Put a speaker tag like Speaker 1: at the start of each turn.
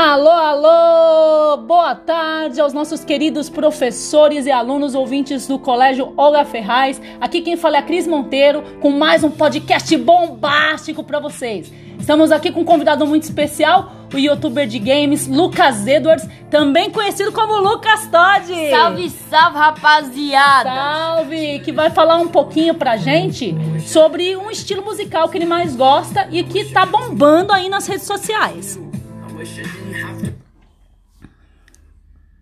Speaker 1: Alô, alô! Boa tarde aos nossos queridos professores e alunos ouvintes do Colégio Olga Ferraz. Aqui quem fala é a Cris Monteiro com mais um podcast bombástico para vocês. Estamos aqui com um convidado muito especial, o youtuber de games Lucas Edwards, também conhecido como Lucas Todd.
Speaker 2: Salve, salve, rapaziada!
Speaker 1: Salve! Que vai falar um pouquinho pra gente sobre um estilo musical que ele mais gosta e que tá bombando aí nas redes sociais. Wish I didn't have to